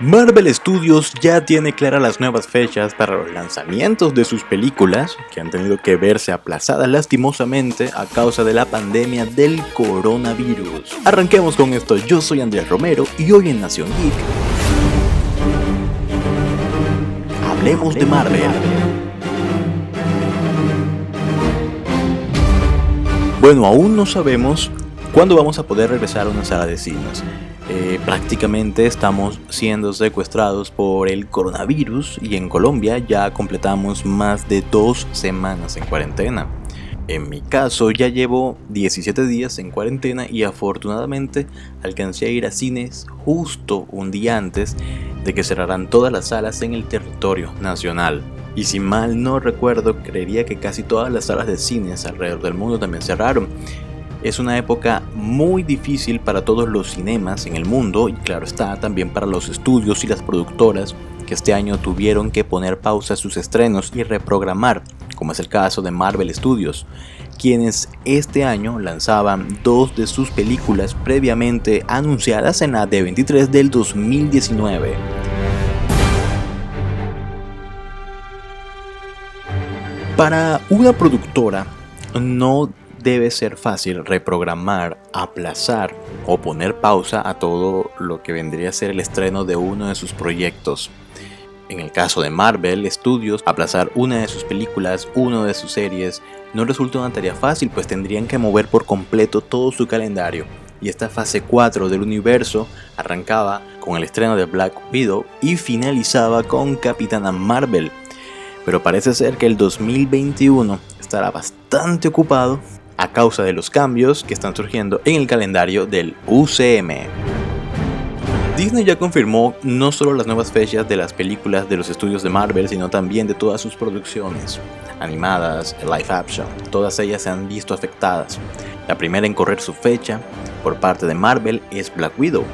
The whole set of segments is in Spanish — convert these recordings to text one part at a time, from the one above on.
Marvel Studios ya tiene claras las nuevas fechas para los lanzamientos de sus películas, que han tenido que verse aplazadas lastimosamente a causa de la pandemia del coronavirus. Arranquemos con esto, yo soy Andrés Romero y hoy en Nación Geek hablemos de Marvel. Bueno, aún no sabemos cuándo vamos a poder regresar a una sala de cines. Eh, prácticamente estamos siendo secuestrados por el coronavirus y en Colombia ya completamos más de dos semanas en cuarentena. En mi caso ya llevo 17 días en cuarentena y afortunadamente alcancé a ir a cines justo un día antes de que cerraran todas las salas en el territorio nacional. Y si mal no recuerdo, creería que casi todas las salas de cines alrededor del mundo también cerraron. Es una época muy difícil para todos los cinemas en el mundo y claro está también para los estudios y las productoras que este año tuvieron que poner pausa a sus estrenos y reprogramar, como es el caso de Marvel Studios, quienes este año lanzaban dos de sus películas previamente anunciadas en la D23 del 2019. Para una productora no debe ser fácil reprogramar, aplazar o poner pausa a todo lo que vendría a ser el estreno de uno de sus proyectos. En el caso de Marvel Studios, aplazar una de sus películas, una de sus series, no resulta una tarea fácil, pues tendrían que mover por completo todo su calendario. Y esta fase 4 del universo arrancaba con el estreno de Black Widow y finalizaba con Capitana Marvel. Pero parece ser que el 2021 estará bastante ocupado a causa de los cambios que están surgiendo en el calendario del UCM. Disney ya confirmó no solo las nuevas fechas de las películas de los estudios de Marvel, sino también de todas sus producciones, animadas, live action, todas ellas se han visto afectadas. La primera en correr su fecha por parte de Marvel es Black Widow,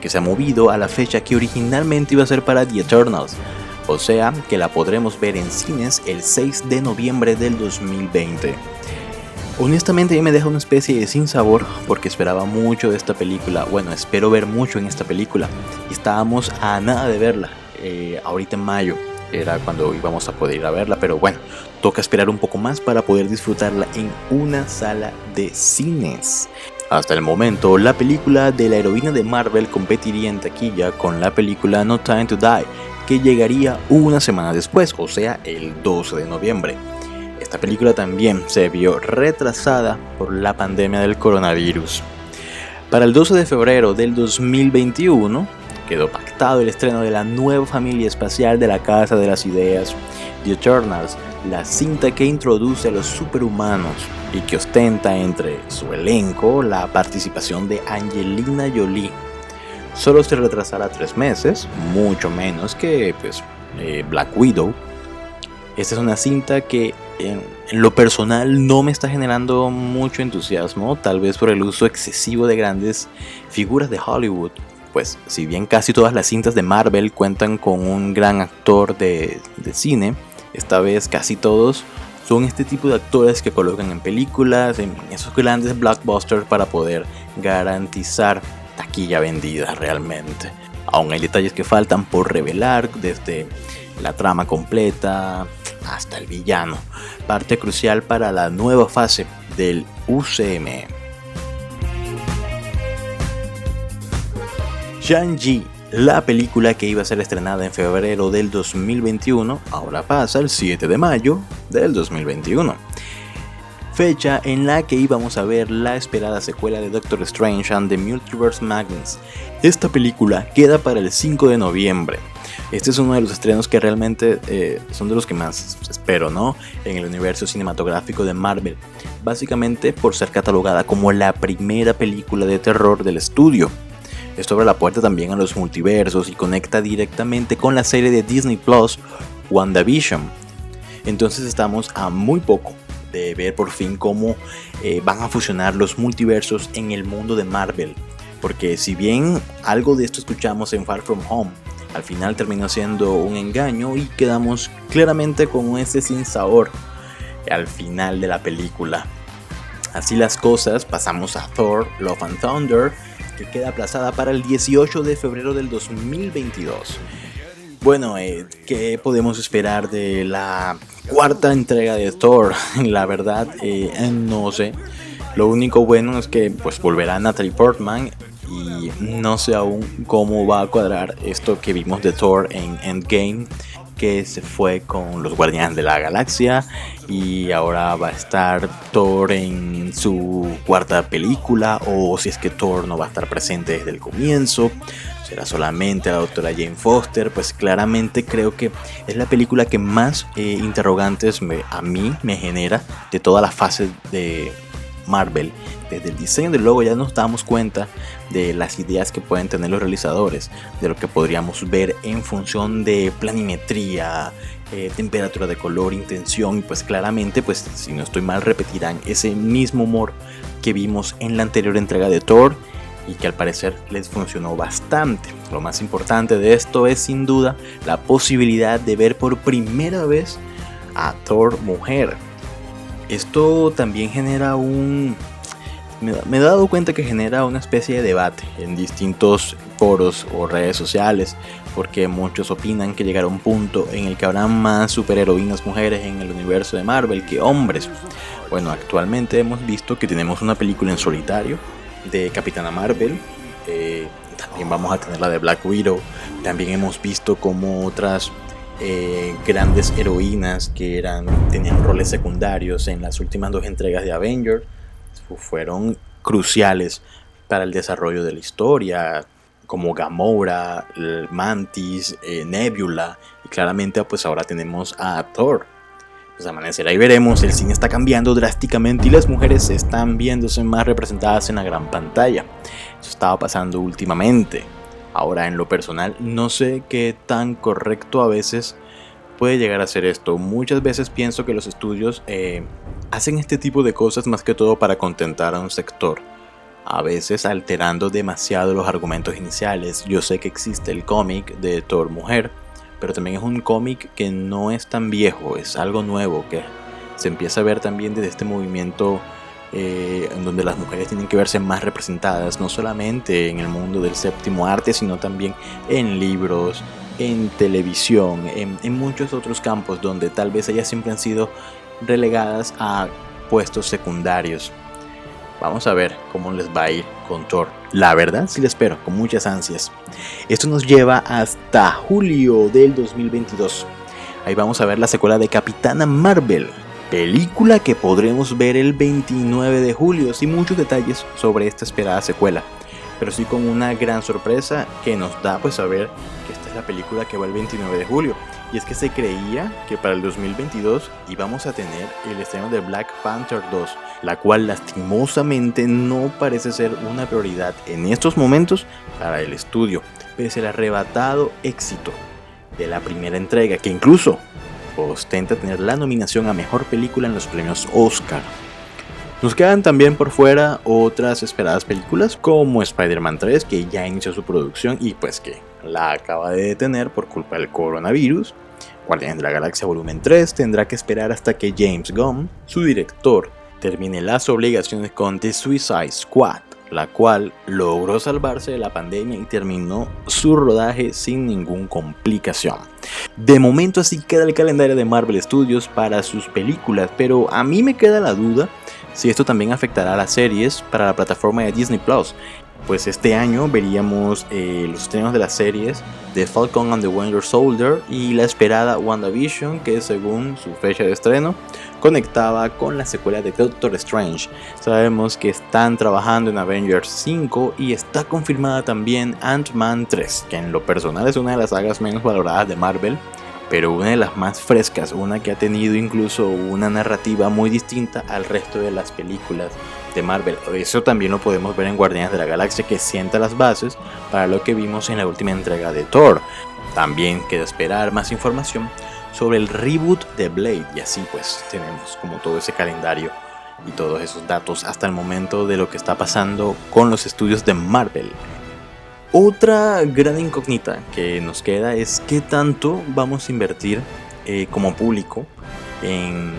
que se ha movido a la fecha que originalmente iba a ser para The Eternals, o sea que la podremos ver en cines el 6 de noviembre del 2020. Honestamente me deja una especie de sinsabor porque esperaba mucho de esta película. Bueno, espero ver mucho en esta película. Estábamos a nada de verla. Eh, ahorita en mayo era cuando íbamos a poder ir a verla. Pero bueno, toca esperar un poco más para poder disfrutarla en una sala de cines. Hasta el momento, la película de la heroína de Marvel competiría en taquilla con la película No Time to Die, que llegaría una semana después, o sea, el 12 de noviembre. Esta película también se vio retrasada por la pandemia del coronavirus. Para el 12 de febrero del 2021 quedó pactado el estreno de la nueva familia espacial de la Casa de las Ideas, The Eternals, la cinta que introduce a los superhumanos y que ostenta entre su elenco la participación de Angelina Jolie. Solo se retrasará tres meses, mucho menos que pues, eh, Black Widow. Esta es una cinta que en, lo personal no me está generando mucho entusiasmo, tal vez por el uso excesivo de grandes figuras de Hollywood. Pues si bien casi todas las cintas de Marvel cuentan con un gran actor de, cine, esta vez casi todos son este tipo de actores que colocan en películas, en esos grandes blockbusters para poder garantizar taquilla vendida realmente. Aún hay detalles que faltan por revelar, desde la trama completa, hasta el villano, parte crucial para la nueva fase del UCM. Shang-Chi, la película que iba a ser estrenada en febrero del 2021, ahora pasa el 7 de mayo del 2021. Fecha en la que íbamos a ver la esperada secuela de Doctor Strange and the Multiverse Madness. Esta película queda para el 5 de noviembre este es uno de los estrenos que realmente eh, son de los que más espero, ¿no? En el universo cinematográfico de Marvel. Básicamente por ser catalogada como la primera película de terror del estudio. Esto abre la puerta también a los multiversos y conecta directamente con la serie de Disney Plus, WandaVision. Entonces estamos a muy poco de ver por fin cómo eh, van a fusionar los multiversos en el mundo de Marvel. Porque si bien algo de esto escuchamos en Far From Home, al final terminó siendo un engaño y quedamos claramente con ese sin sabor al final de la película. Así las cosas, pasamos a Thor, Love and Thunder, que queda aplazada para el 18 de febrero del 2022. Bueno, eh, ¿qué podemos esperar de la cuarta entrega de Thor? La verdad, eh, no sé. Lo único bueno es que pues volverá Natalie Portman y no sé aún cómo va a cuadrar esto que vimos de Thor en Endgame que se fue con los Guardianes de la Galaxia y ahora va a estar Thor en su cuarta película o si es que Thor no va a estar presente desde el comienzo. Será solamente la doctora Jane Foster pues claramente creo que es la película que más eh, interrogantes a mí me genera de toda la fase de Marvel desde el diseño del logo ya nos damos cuenta de las ideas que pueden tener los realizadores, de lo que podríamos ver en función de planimetría, eh, temperatura de color, intención, y pues claramente, pues si no estoy mal, repetirán ese mismo humor que vimos en la anterior entrega de Thor y que al parecer les funcionó bastante. Lo más importante de esto es sin duda la posibilidad de ver por primera vez a Thor mujer. Esto también genera un, me, he dado cuenta que genera una especie de debate en distintos foros o redes sociales, porque muchos opinan que llegará un punto en el que habrá más superheroínas mujeres en el universo de Marvel que hombres. Bueno, actualmente hemos visto que tenemos una película en solitario de Capitana Marvel. Eh, también vamos a tener la de Black Widow. También hemos visto como otras eh, grandes heroínas que eran, tenían roles secundarios en las últimas dos entregas de Avengers fueron cruciales para el desarrollo de la historia, como Gamora, Mantis, eh, Nebula, y claramente pues ahora tenemos a Thor. Pues amanecerá y veremos, el cine está cambiando drásticamente y las mujeres están viéndose más representadas en la gran pantalla. Eso estaba pasando últimamente. Ahora en lo personal no sé qué tan correcto a veces puede llegar a ser esto. Muchas veces pienso que los estudios eh, hacen este tipo de cosas más que todo para contentar a un sector, a veces alterando demasiado los argumentos iniciales. Yo sé que existe el cómic de Thor Mujer, pero también es un cómic que no es tan viejo, es algo nuevo que se empieza a ver también desde este movimiento eh, donde las mujeres tienen que verse más representadas, no solamente en el mundo del séptimo arte, sino también en libros, en televisión, en, en muchos otros campos donde tal vez ellas siempre han sido relegadas a puestos secundarios. Vamos a ver cómo les va a ir con Thor. La verdad, sí le espero, con muchas ansias. Esto nos lleva hasta julio del 2022. Ahí vamos a ver la secuela de Capitana Marvel, película que podremos ver el 29 de julio, sin muchos detalles sobre esta esperada secuela, pero sí con una gran sorpresa que nos da pues saber que esta es la película que va el 29 de julio. Y es que se creía que para el 2022 íbamos a tener el estreno de Black Panther 2, la cual lastimosamente no parece ser una prioridad en estos momentos para el estudio, pese al arrebatado éxito de la primera entrega, que incluso ostenta tener la nominación a Mejor Película en los premios Oscar. Nos quedan también por fuera otras esperadas películas como Spider-Man 3 que ya inició su producción y pues que la acaba de detener por culpa del coronavirus. Guardianes de la Galaxia Volumen 3 tendrá que esperar hasta que James Gunn, su director, termine las obligaciones con The Suicide Squad, la cual logró salvarse de la pandemia y terminó su rodaje sin ninguna complicación. De momento así queda el calendario de Marvel Studios para sus películas, pero a mí me queda la duda si esto también afectará a las series para la plataforma de Disney Plus, pues este año veríamos eh, los estrenos de las series de Falcon and the Winter Soldier y la esperada WandaVision, que según su fecha de estreno conectaba con la secuela de Doctor Strange. Sabemos que están trabajando en Avengers 5 y está confirmada también Ant-Man 3, que en lo personal es una de las sagas menos valoradas de Marvel, pero una de las más frescas, una que ha tenido incluso una narrativa muy distinta al resto de las películas de Marvel. Eso también lo podemos ver en Guardianes de la Galaxia que sienta las bases para lo que vimos en la última entrega de Thor. También queda esperar más información sobre el reboot de Blade y así pues tenemos como todo ese calendario y todos esos datos hasta el momento de lo que está pasando con los estudios de Marvel. Otra gran incógnita que nos queda es qué tanto vamos a invertir eh, como público en,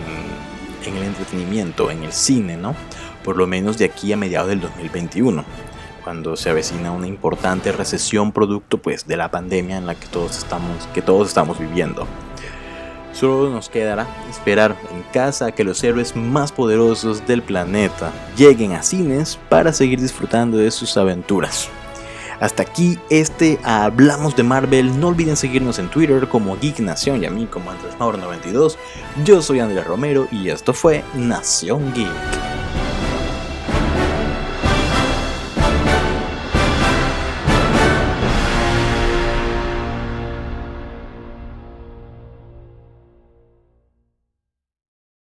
en el entretenimiento, en el cine, ¿no? por lo menos de aquí a mediados del 2021. cuando se avecina una importante recesión producto pues de la pandemia en la que todos estamos, que todos estamos viviendo. Solo nos quedará esperar en casa que los héroes más poderosos del planeta lleguen a cines para seguir disfrutando de sus aventuras. Hasta aquí este Hablamos de Marvel. No olviden seguirnos en Twitter como Geek Nación y a mí como Andrés 92 Yo soy Andrés Romero y esto fue Nación Geek.